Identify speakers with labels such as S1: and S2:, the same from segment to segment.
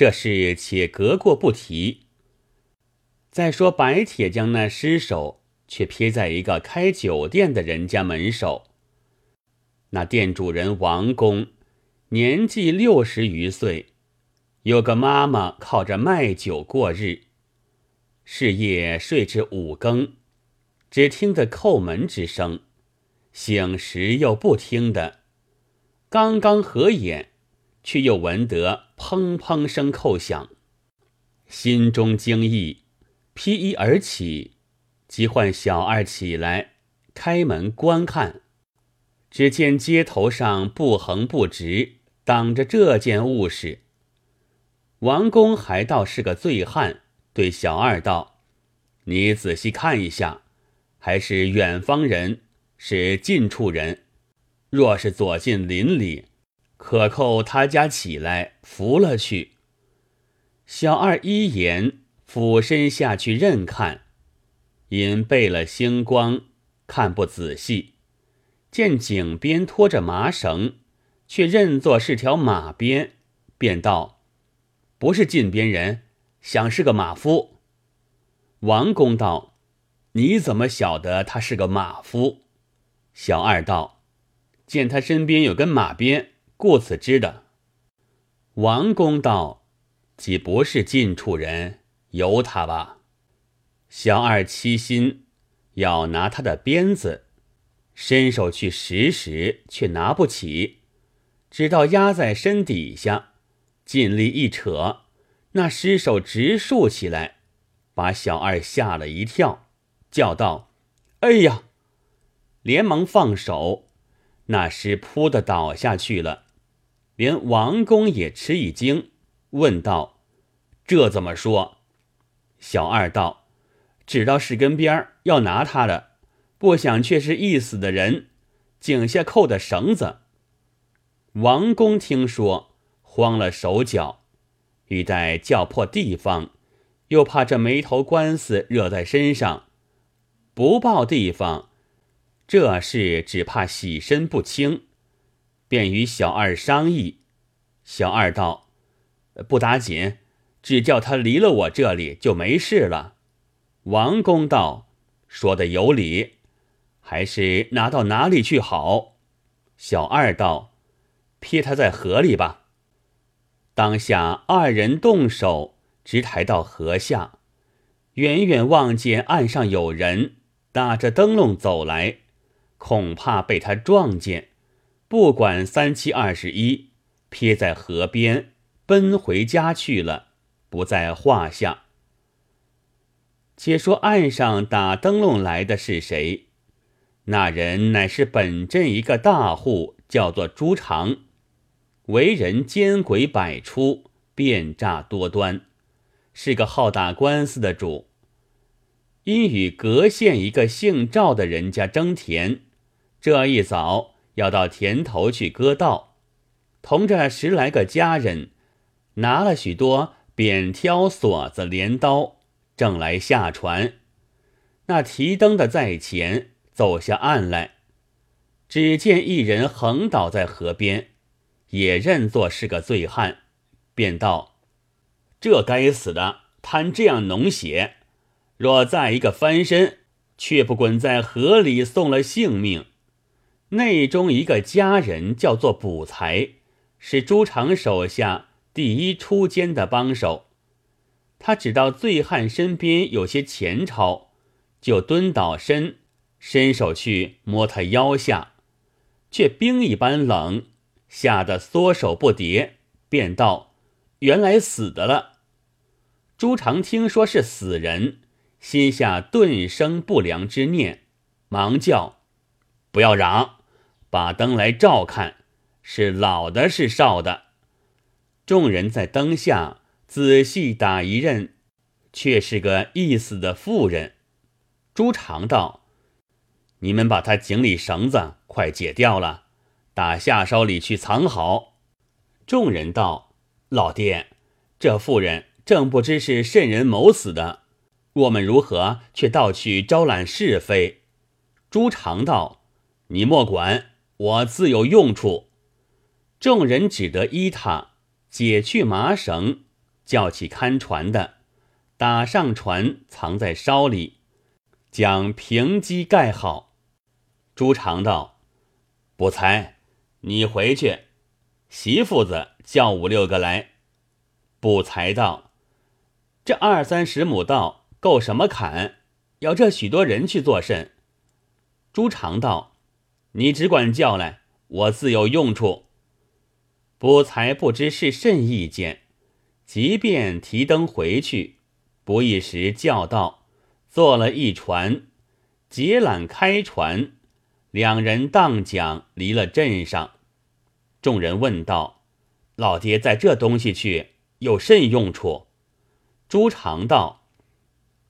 S1: 这事且隔过不提。再说白铁匠那尸首，却撇在一个开酒店的人家门首。那店主人王公，年纪六十余岁，有个妈妈靠着卖酒过日。是夜睡至五更，只听得叩门之声，醒时又不听的。刚刚合眼，却又闻得砰砰声叩响，心中惊异。披衣而起，即唤小二起来，开门观看。只见街头上不横不直，挡着这件物事。王公还倒是个醉汉，对小二道：“你仔细看一下，还是远方人，是近处人。若是左近邻里，可扣他家起来扶了去。”小二一言。俯身下去认看，因背了星光，看不仔细，见井边拖着麻绳，却认作是条马鞭，便道：“不是近边人，想是个马夫。”王公道：“你怎么晓得他是个马夫？”小二道：“见他身边有根马鞭，故此知的。”王公道：“既不是近处人。”由他吧。小二七心要拿他的鞭子，伸手去拾拾，却拿不起，直到压在身底下，尽力一扯，那尸首直竖起来，把小二吓了一跳，叫道：“哎呀！”连忙放手，那尸扑的倒下去了。连王公也吃一惊，问道：“这怎么说？”小二道：“知道是根边要拿他的，不想却是一死的人，颈下扣的绳子。”王公听说，慌了手脚，欲待叫破地方，又怕这没头官司惹在身上，不报地方，这事只怕洗身不清，便与小二商议。小二道：“不打紧。”只叫他离了我这里就没事了。王公道说的有理，还是拿到哪里去好？小二道撇他在河里吧。当下二人动手，直抬到河下，远远望见岸上有人打着灯笼走来，恐怕被他撞见，不管三七二十一，撇在河边奔回家去了。不在话下。且说岸上打灯笼来的是谁？那人乃是本镇一个大户，叫做朱长，为人奸诡百出，变诈多端，是个好打官司的主。因与隔县一个姓赵的人家争田，这一早要到田头去割稻，同着十来个家人，拿了许多。扁挑、锁子、镰刀，正来下船。那提灯的在前走下岸来，只见一人横倒在河边，也认作是个醉汉，便道：“这该死的，贪这样浓血，若再一个翻身，却不滚在河里送了性命。”内中一个家人叫做卜才，是朱常手下。第一出监的帮手，他只到醉汉身边有些前朝，就蹲倒身，伸手去摸他腰下，却冰一般冷，吓得缩手不迭，便道：“原来死的了。”朱常听说是死人，心下顿生不良之念，忙叫：“不要嚷，把灯来照看，是老的，是少的。”众人在灯下仔细打一认，却是个已死的妇人。朱常道：“你们把他井里绳子快解掉了，打下梢里去藏好。”众人道：“老爹，这妇人正不知是甚人谋死的，我们如何却倒去招揽是非？”朱常道：“你莫管，我自有用处。”众人只得依他。解去麻绳，叫起看船的，打上船，藏在梢里，将平机盖好。朱常道：“不才，你回去，媳妇子叫五六个来。”不才道：“这二三十亩道够什么砍？要这许多人去做甚？”朱常道：“你只管叫来，我自有用处。”不才不知是甚意见，即便提灯回去，不一时叫道：“坐了一船，结缆开船，两人荡桨离了镇上。”众人问道：“老爹在这东西去有甚用处？”朱常道：“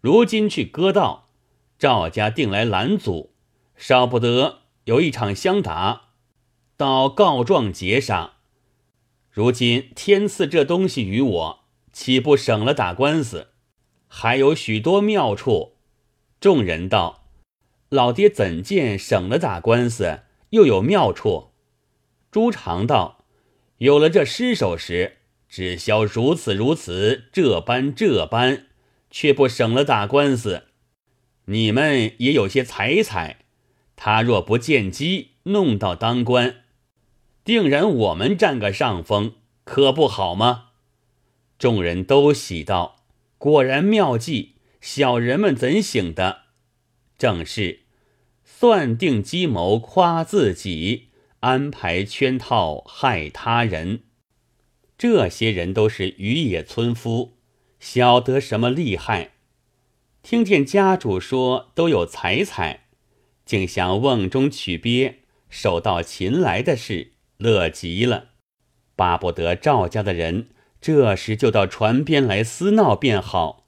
S1: 如今去割稻，赵家定来拦阻，少不得有一场相打，到告状节上。”如今天赐这东西与我，岂不省了打官司？还有许多妙处。众人道：“老爹怎见省了打官司，又有妙处？”朱常道：“有了这尸首时，只消如此如此，这般这般，却不省了打官司。你们也有些才才，他若不见机，弄到当官。”定然我们占个上风，可不好吗？众人都喜道：“果然妙计，小人们怎醒的？正是算定计谋夸自己，安排圈套害他人。这些人都是渔野村夫，晓得什么厉害？听见家主说都有才才，竟想瓮中取鳖，手到擒来的事。”乐极了，巴不得赵家的人这时就到船边来厮闹便好，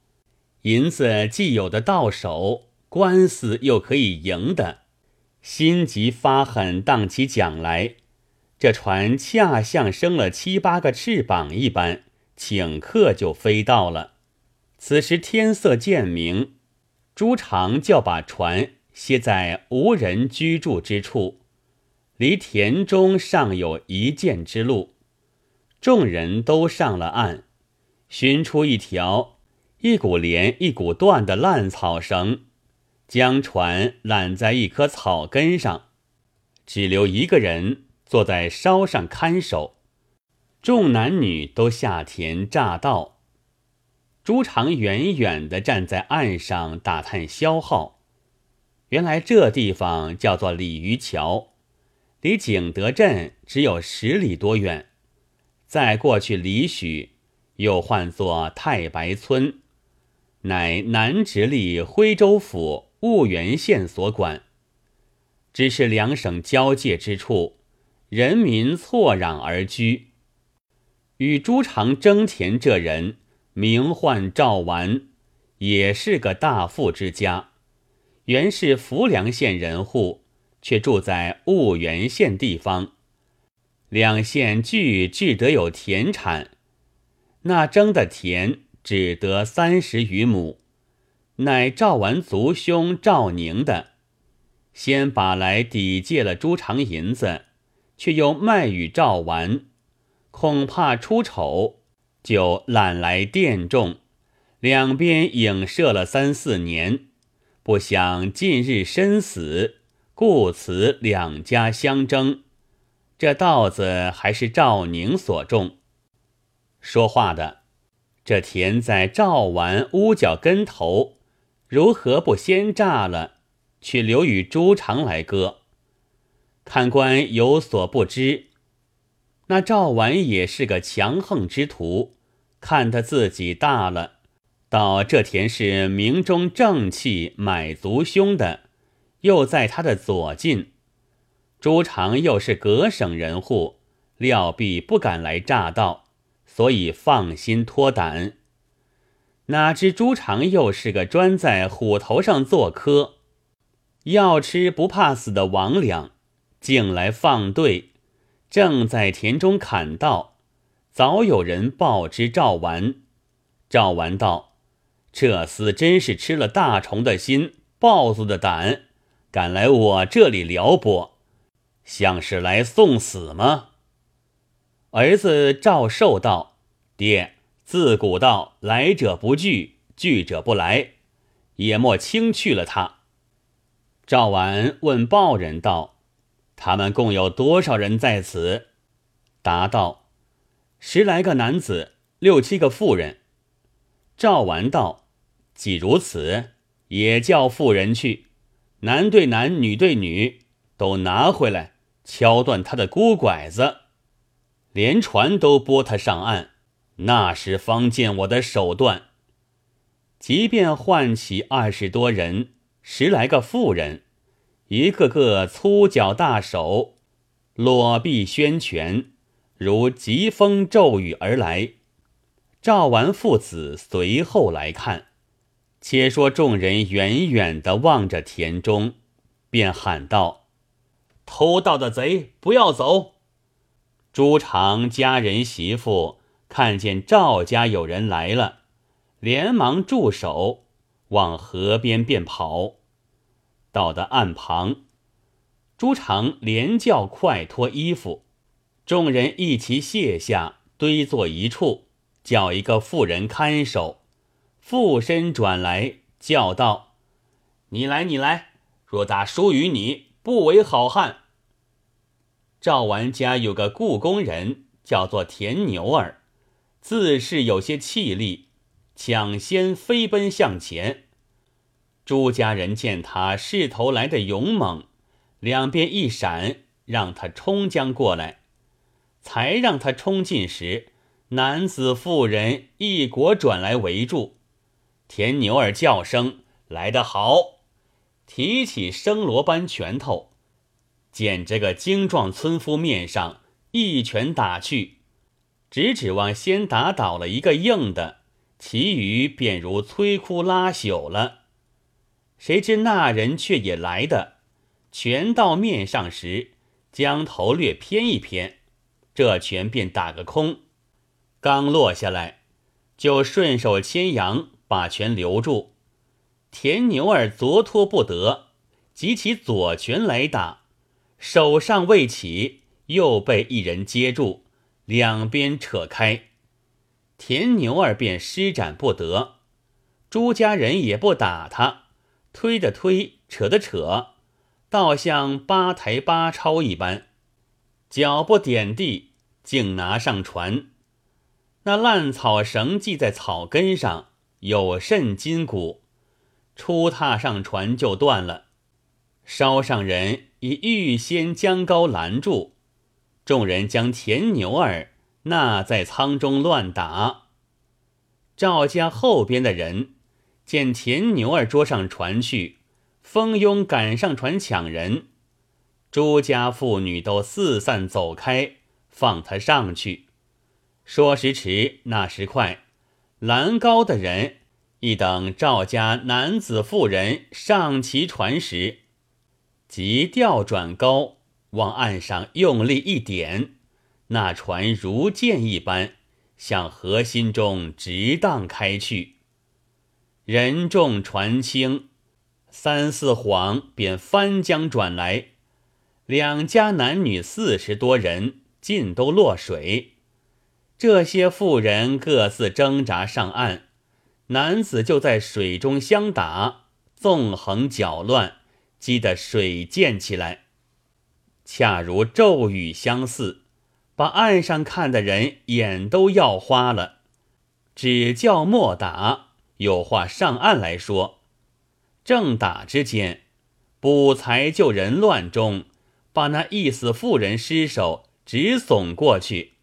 S1: 银子既有的到手，官司又可以赢的，心急发狠，荡起桨来。这船恰像生了七八个翅膀一般，顷刻就飞到了。此时天色渐明，朱常叫把船歇在无人居住之处。离田中尚有一箭之路，众人都上了岸，寻出一条一股连一股断的烂草绳，将船揽在一棵草根上，只留一个人坐在梢上看守。众男女都下田乍道。朱常远远地站在岸上打探消耗，原来这地方叫做鲤鱼桥。离景德镇只有十里多远，再过去里许，又唤作太白村，乃南直隶徽州府婺源县所管。只是两省交界之处，人民错壤而居。与朱常争田这人，名唤赵完，也是个大富之家，原是浮梁县人户。却住在婺源县地方，两县俱俱得有田产，那征的田只得三十余亩，乃赵完族兄赵宁的，先把来抵借了朱常银子，却又卖与赵完，恐怕出丑，就揽来佃种，两边影射了三四年，不想近日身死。故此两家相争，这稻子还是赵宁所种。说话的，这田在赵完屋角根头，如何不先炸了，却留与朱常来割？看官有所不知，那赵完也是个强横之徒，看他自己大了，到这田是明中正气买足兄的。又在他的左近，朱常又是隔省人户，料必不敢来诈道，所以放心脱胆。哪知朱常又是个专在虎头上做科，要吃不怕死的魍魉，竟来放队，正在田中砍道，早有人报知赵完。赵完道：“这厮真是吃了大虫的心，豹子的胆。”敢来我这里撩拨，像是来送死吗？儿子赵寿道：“爹，自古道来者不拒，拒者不来，也莫轻去了他。赵完问报人道：“他们共有多少人在此？”答道：“十来个男子，六七个妇人。”赵完道：“既如此，也叫妇人去，男对男，女对女，都拿回来，敲断他的孤拐子。”连船都拨他上岸，那时方见我的手段。即便唤起二十多人，十来个妇人，一个个粗脚大手，裸臂宣拳，如疾风骤雨而来。赵完父子随后来看，且说众人远远的望着田中，便喊道：“偷盗的贼，不要走！”朱常家人媳妇看见赵家有人来了，连忙住手，往河边便跑。到的岸旁，朱常连叫快脱衣服，众人一齐卸下，堆坐一处，叫一个妇人看守，附身转来叫道：“你来，你来！若打输于你，不为好汉。”赵完家有个故宫人，叫做田牛儿，自是有些气力，抢先飞奔向前。朱家人见他势头来的勇猛，两边一闪，让他冲将过来。才让他冲进时，男子妇人一国转来围住。田牛儿叫声：“来得好！”提起生罗般拳头。见这个精壮村夫面上一拳打去，只指望先打倒了一个硬的，其余便如摧枯拉朽了。谁知那人却也来的，拳到面上时，将头略偏一偏，这拳便打个空。刚落下来，就顺手牵羊把拳留住。田牛儿左拖不得，急起左拳来打。手上未起，又被一人接住，两边扯开，田牛儿便施展不得。朱家人也不打他，推的推，扯的扯，倒像八抬八抄一般，脚不点地，竟拿上船。那烂草绳系在草根上，有甚筋骨，初踏上船就断了。捎上人。已预先将高拦住，众人将田牛儿纳在舱中乱打。赵家后边的人见田牛儿捉上船去，蜂拥赶上船抢人。朱家妇女都四散走开，放他上去。说时迟，那时快，拦高的人一等赵家男子妇人上齐船时。即调转高，往岸上用力一点，那船如箭一般向河心中直荡开去。人重船轻，三四晃便翻江转来，两家男女四十多人尽都落水。这些妇人各自挣扎上岸，男子就在水中相打，纵横搅乱。激得水溅起来，恰如骤雨相似，把岸上看的人眼都要花了。只叫莫打，有话上岸来说。正打之间，捕财救人乱中，把那一死妇人尸首直耸过去，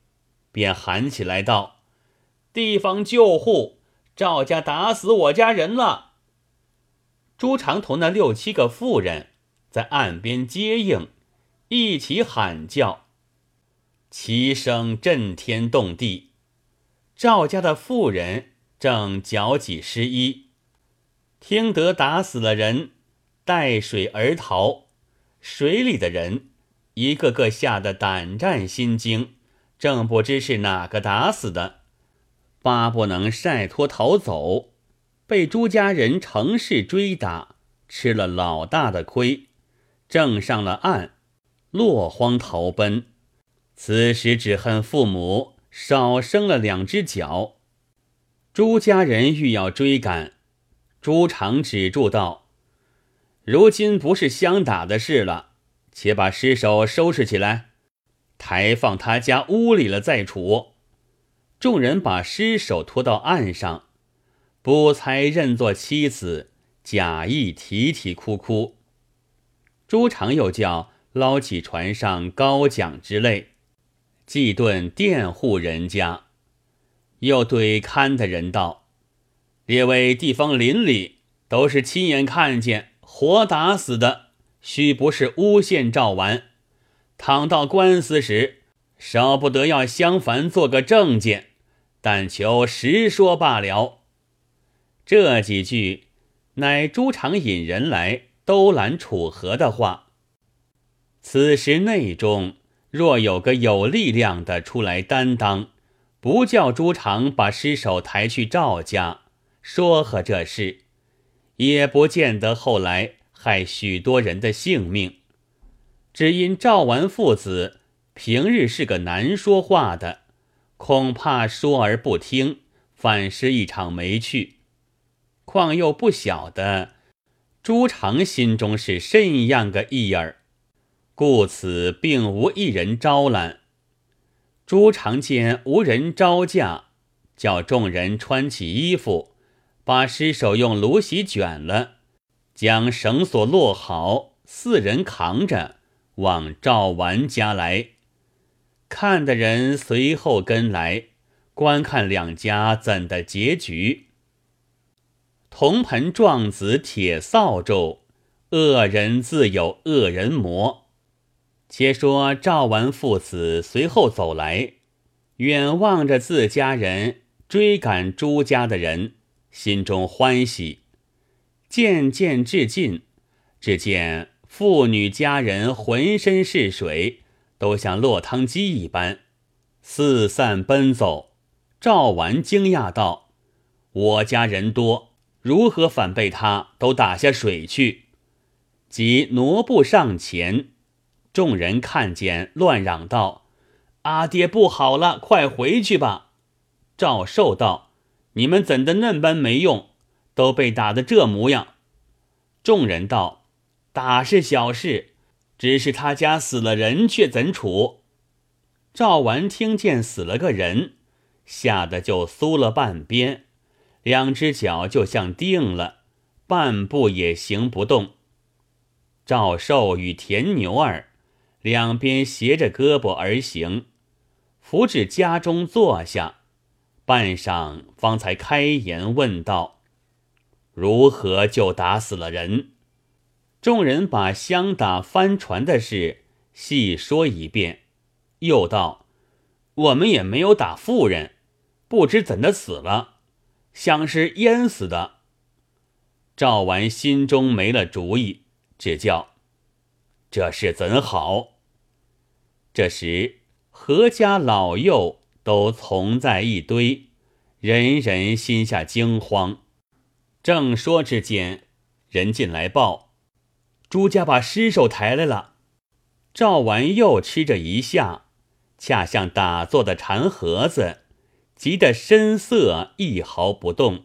S1: 便喊起来道：“地方救护！赵家打死我家人了！”朱长同那六七个妇人在岸边接应，一起喊叫，齐声震天动地。赵家的妇人正脚挤湿衣，听得打死了人，带水而逃。水里的人一个个吓得胆战心惊，正不知是哪个打死的，巴不能晒脱逃走。被朱家人乘势追打，吃了老大的亏，正上了岸，落荒逃奔。此时只恨父母少生了两只脚。朱家人欲要追赶，朱常止住道：“如今不是相打的事了，且把尸首收拾起来，抬放他家屋里了再处。”众人把尸首拖到岸上，不才认作妻子，假意啼啼哭哭。朱常又叫捞起船上高桨之类，祭顿佃户人家，又对看的人道：“列位地方邻里都是亲眼看见活打死的，须不是诬陷赵完。倘到官司时，少不得要相反做个证件，但求实说罢了。”这几句乃朱常引人来。都揽楚河的话，此时内中若有个有力量的出来担当，不叫朱常把尸首抬去赵家说和这事，也不见得后来害许多人的性命。只因赵完父子平日是个难说话的，恐怕说而不听，反失一场没趣。况又不晓得。朱常心中是甚样个意儿，故此并无一人招揽。朱常见无人招架，叫众人穿起衣服，把尸首用芦席卷了，将绳索落好，四人扛着往赵完家来。看的人随后跟来，观看两家怎的结局。铜盆撞子铁扫帚，恶人自有恶人磨。且说赵完父子随后走来，远望着自家人追赶朱家的人，心中欢喜。渐渐至近，只见妇女家人浑身是水，都像落汤鸡一般，四散奔走。赵完惊讶道：“我家人多。”如何反被他都打下水去？即挪步上前，众人看见，乱嚷道：“阿爹不好了，快回去吧！”赵寿道：“你们怎的那般没用？都被打得这模样。”众人道：“打是小事，只是他家死了人，却怎处？”赵完听见死了个人，吓得就缩了半边。两只脚就像定了，半步也行不动。赵寿与田牛儿两边斜着胳膊而行，扶至家中坐下，半晌方才开言问道：“如何就打死了人？”众人把相打翻船的事细说一遍，又道：“我们也没有打妇人，不知怎的死了。”像是淹死的。赵完心中没了主意，只叫这事怎好？这时何家老幼都从在一堆，人人心下惊慌。正说之间，人进来报：朱家把尸首抬来了。赵完又吃着一下，恰像打坐的禅盒子。急得身色一毫不动。